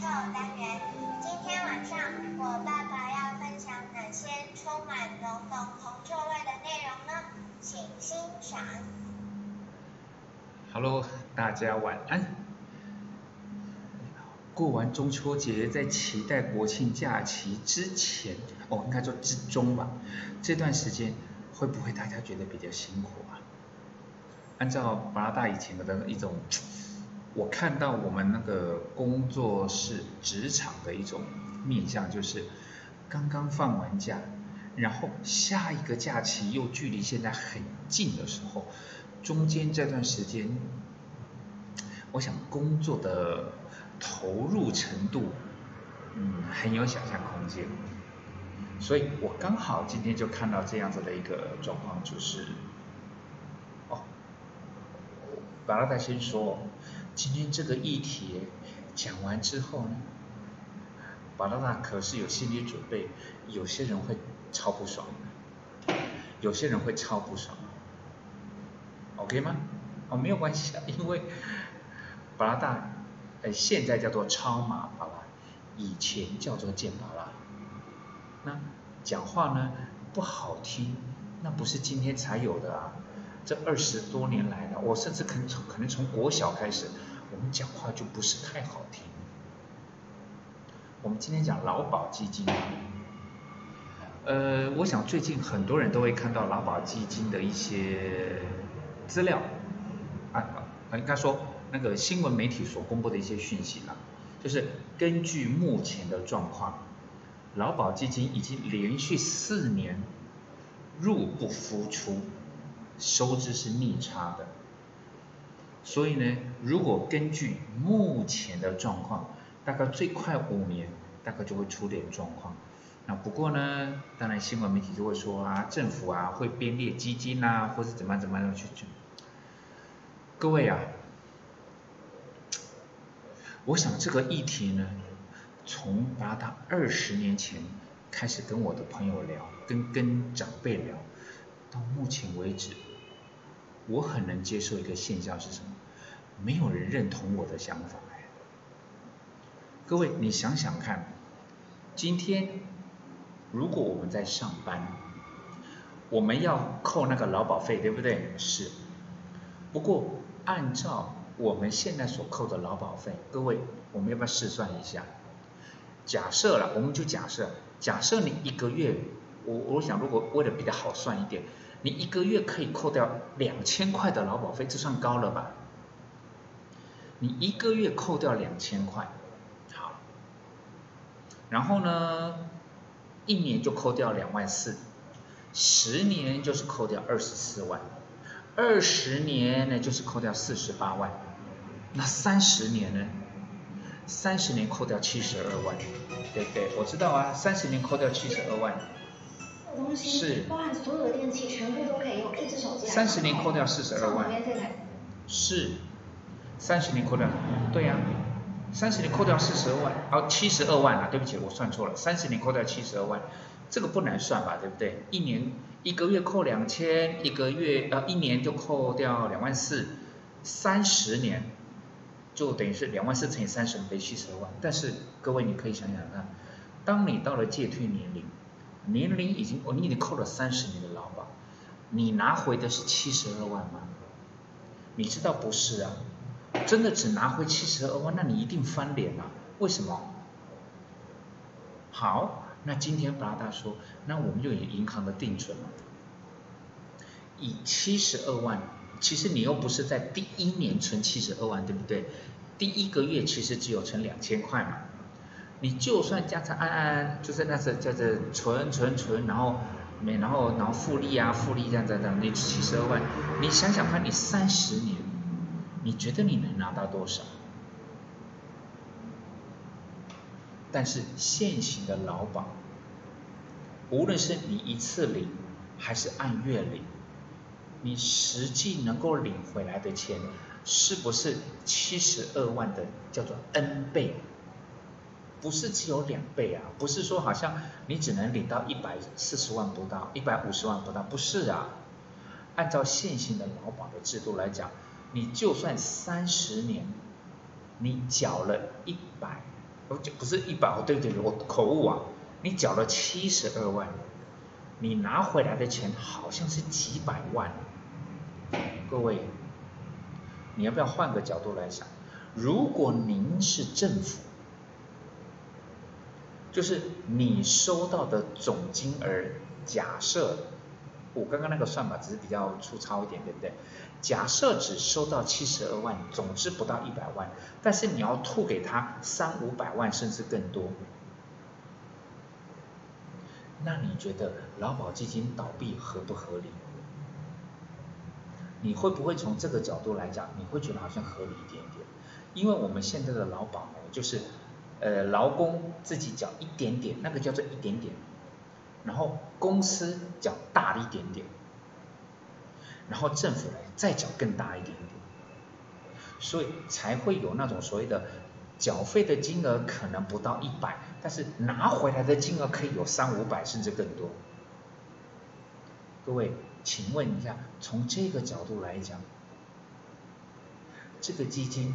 铜臭单元。今天晚上我爸爸要分享哪些充满浓浓铜臭味的内容呢？请欣赏。Hello，大家晚安。过完中秋节，在期待国庆假期之前，哦，应该说之中吧，这段时间会不会大家觉得比较辛苦啊？按照巴拉大以前的一种，我看到我们那个工作室职场的一种面向，就是刚刚放完假，然后下一个假期又距离现在很近的时候，中间这段时间，我想工作的投入程度，嗯，很有想象空间，所以我刚好今天就看到这样子的一个状况，就是。巴拉达先说，今天这个议题讲完之后呢，巴拉达可是有心理准备，有些人会超不爽，有些人会超不爽，OK 吗？哦，没有关系啊，因为巴拉达，呃，现在叫做超马巴拉，以前叫做剑巴拉，那讲话呢不好听，那不是今天才有的啊。这二十多年来了，我甚至可能从可能从国小开始，我们讲话就不是太好听。我们今天讲劳保基金，呃，我想最近很多人都会看到劳保基金的一些资料，啊，应该说那个新闻媒体所公布的一些讯息啦，就是根据目前的状况，劳保基金已经连续四年入不敷出。收支是逆差的，所以呢，如果根据目前的状况，大概最快五年，大概就会出点状况。那不过呢，当然新闻媒体就会说啊，政府啊会编列基金呐，或是怎么怎么样去去。各位啊，我想这个议题呢，从达到二十年前开始跟我的朋友聊，跟跟长辈聊，到目前为止。我很能接受一个现象是什么？没有人认同我的想法。各位，你想想看，今天如果我们在上班，我们要扣那个劳保费，对不对？是。不过按照我们现在所扣的劳保费，各位，我们要不要试算一下？假设了，我们就假设，假设你一个月，我我想如果为了比较好算一点。你一个月可以扣掉两千块的劳保费，这算高了吧？你一个月扣掉两千块，好，然后呢，一年就扣掉两万四，十年就是扣掉二十四万，二十年呢就是扣掉四十八万，那三十年呢？三十年扣掉七十二万，对不对？我知道啊，三十年扣掉七十二万。是，包含所有的电器全部都可以用一只手机三十年扣掉四十二万。是，三十年扣掉，对呀，三十年扣掉四十二万，哦，七十二万啊，对不起，我算错了，三十年扣掉七十二万，这个不难算吧，对不对？一年一个月扣两千，一个月呃一年就扣掉两万四，三十年就等于是两万四乘以三十等于七十二万。但是各位你可以想想看，当你到了借退年龄。年龄已经，哦，你已经扣了三十年的劳保，你拿回的是七十二万吗？你知道不是啊，真的只拿回七十二万，那你一定翻脸了。为什么？好，那今天巴拉达说，那我们就以银行的定存了，以七十二万，其实你又不是在第一年存七十二万，对不对？第一个月其实只有存两千块嘛。你就算家常安安，就是那是叫做存存存，然后没然后然后复利啊复利这样这样，你七十二万，你想想看你三十年，你觉得你能拿到多少？但是现行的劳保，无论是你一次领还是按月领，你实际能够领回来的钱，是不是七十二万的叫做 N 倍？不是只有两倍啊，不是说好像你只能领到一百四十万不到，一百五十万不到，不是啊。按照现行的劳保的制度来讲，你就算三十年，你缴了一百，不不是一百哦，对对对，我口误啊，你缴了七十二万，你拿回来的钱好像是几百万。各位，你要不要换个角度来想？如果您是政府，就是你收到的总金额，假设我刚刚那个算法只是比较粗糙一点，对不对？假设只收到七十二万，总之不到一百万，但是你要吐给他三五百万甚至更多，那你觉得劳保基金倒闭合不合理？你会不会从这个角度来讲，你会觉得好像合理一点点？因为我们现在的劳保，就是呃劳工自己缴一点点，那个叫做一点点，然后公司缴大一点点，然后政府来再缴更大一点点，所以才会有那种所谓的缴费的金额可能不到一百，但是拿回来的金额可以有三五百甚至更多。各位，请问一下，从这个角度来讲，这个基金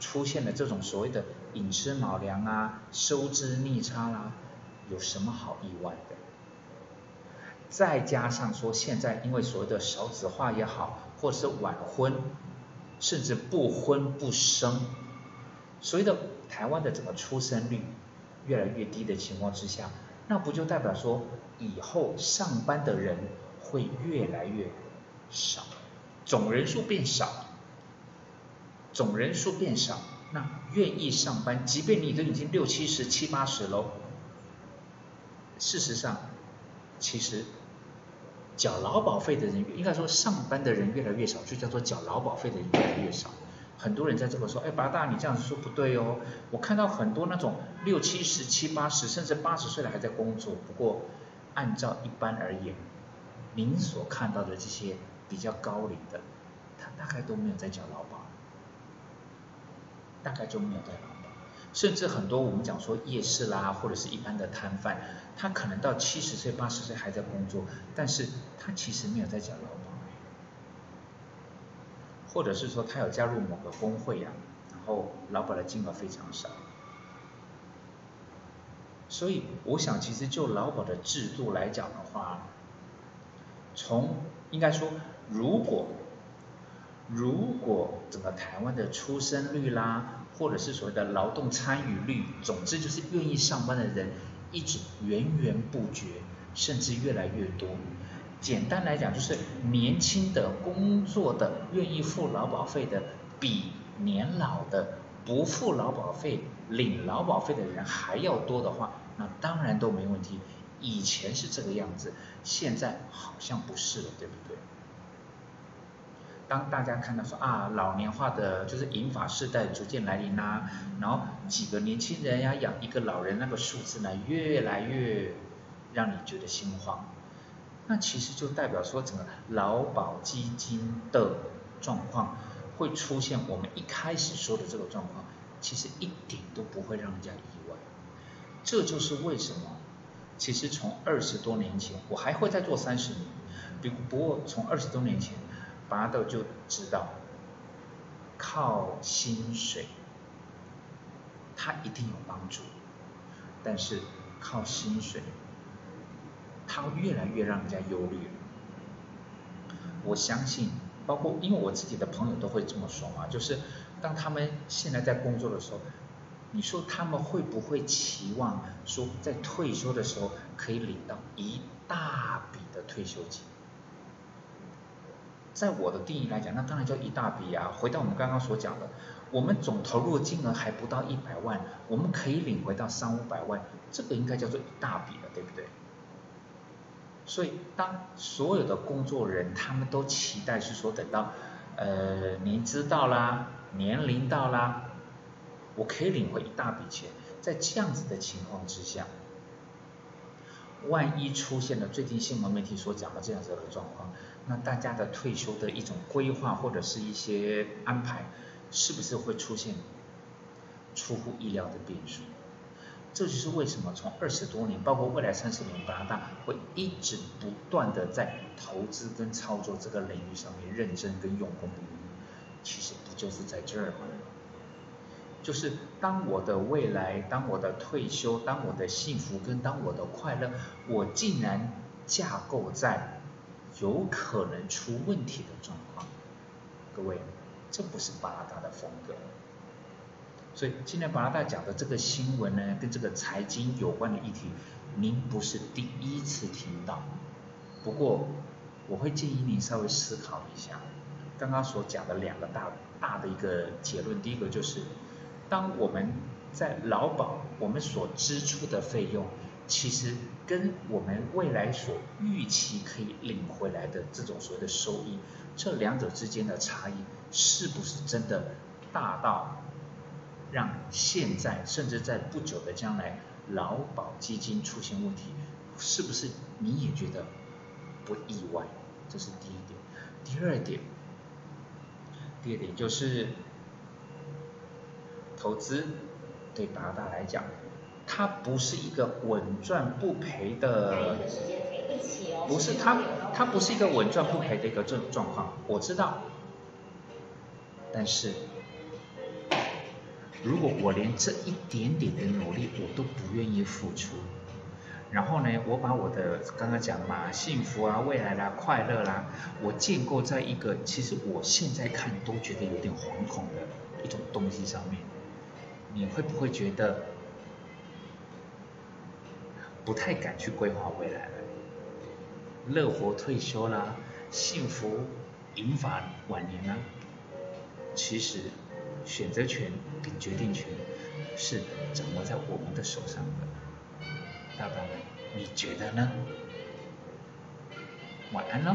出现了这种所谓的寅吃卯粮啊、收支逆差啦，有什么好意外的？再加上说现在因为所谓的少子化也好，或者是晚婚，甚至不婚不生，所谓的台湾的整个出生率越来越低的情况之下，那不就代表说以后上班的人会越来越少，总人数变少，总人数变少，那愿意上班，即便你都已经六七十、七八十喽，事实上，其实缴劳保费的人，应该说上班的人越来越少，就叫做缴劳保费的人越来越少。很多人在这个说，哎，八大你这样子说不对哦。我看到很多那种六七十、七八十，甚至八十岁的还在工作。不过，按照一般而言，您所看到的这些比较高龄的，他大概都没有在缴劳，大概就没有在劳保。甚至很多我们讲说夜市啦，或者是一般的摊贩，他可能到七十岁、八十岁还在工作，但是他其实没有在缴劳保。或者是说他有加入某个工会呀，然后劳保的金额非常少，所以我想其实就劳保的制度来讲的话，从应该说如果如果整个台湾的出生率啦，或者是所谓的劳动参与率，总之就是愿意上班的人一直源源不绝，甚至越来越多。简单来讲，就是年轻的工作的愿意付劳保费的，比年老的不付劳保费、领劳保费的人还要多的话，那当然都没问题。以前是这个样子，现在好像不是了，对不对？当大家看到说啊，老年化的就是银发世代逐渐来临啦，然后几个年轻人呀养一个老人，那个数字呢越来越让你觉得心慌。那其实就代表说，整个劳保基金的状况会出现我们一开始说的这个状况，其实一点都不会让人家意外。这就是为什么，其实从二十多年前，我还会再做三十年，不不过从二十多年前，巴豆就知道，靠薪水，它一定有帮助，但是靠薪水。它越来越让人家忧虑。我相信，包括因为我自己的朋友都会这么说嘛，就是当他们现在在工作的时候，你说他们会不会期望说在退休的时候可以领到一大笔的退休金？在我的定义来讲，那当然叫一大笔啊。回到我们刚刚所讲的，我们总投入金额还不到一百万，我们可以领回到三五百万，这个应该叫做一大笔了，对不对？所以，当所有的工作人他们都期待是说，等到呃年资到啦，年龄到啦，我可以领回一大笔钱。在这样子的情况之下，万一出现了最近新闻媒体所讲的这样子的状况，那大家的退休的一种规划或者是一些安排，是不是会出现出乎意料的变数？这就是为什么从二十多年，包括未来三十年，加拿大会一直不断的在投资跟操作这个领域上面认真跟用功不渝。其实不就是在这儿吗？就是当我的未来，当我的退休，当我的幸福跟当我的快乐，我竟然架构在有可能出问题的状况。各位，这不是巴拉达的风格。所以今天巴拉达讲的这个新闻呢，跟这个财经有关的议题，您不是第一次听到。不过我会建议您稍微思考一下，刚刚所讲的两个大大的一个结论，第一个就是。当我们在劳保，我们所支出的费用，其实跟我们未来所预期可以领回来的这种所谓的收益，这两者之间的差异，是不是真的大到让现在甚至在不久的将来劳保基金出现问题，是不是你也觉得不意外？这是第一点。第二点，第二点就是。投资对八大来讲，它不是一个稳赚不赔的，不是它它不是一个稳赚不赔的一个状状况，我知道。但是，如果我连这一点点的努力我都不愿意付出，然后呢，我把我的刚刚讲的嘛，幸福啊、未来啦、快乐啦，我建构在一个其实我现在看都觉得有点惶恐的一种东西上面。你会不会觉得不太敢去规划未来了？乐活退休啦，幸福银发晚年啦？其实选择权跟决定权是掌握在我们的手上的，大宝们，你觉得呢？晚安喽。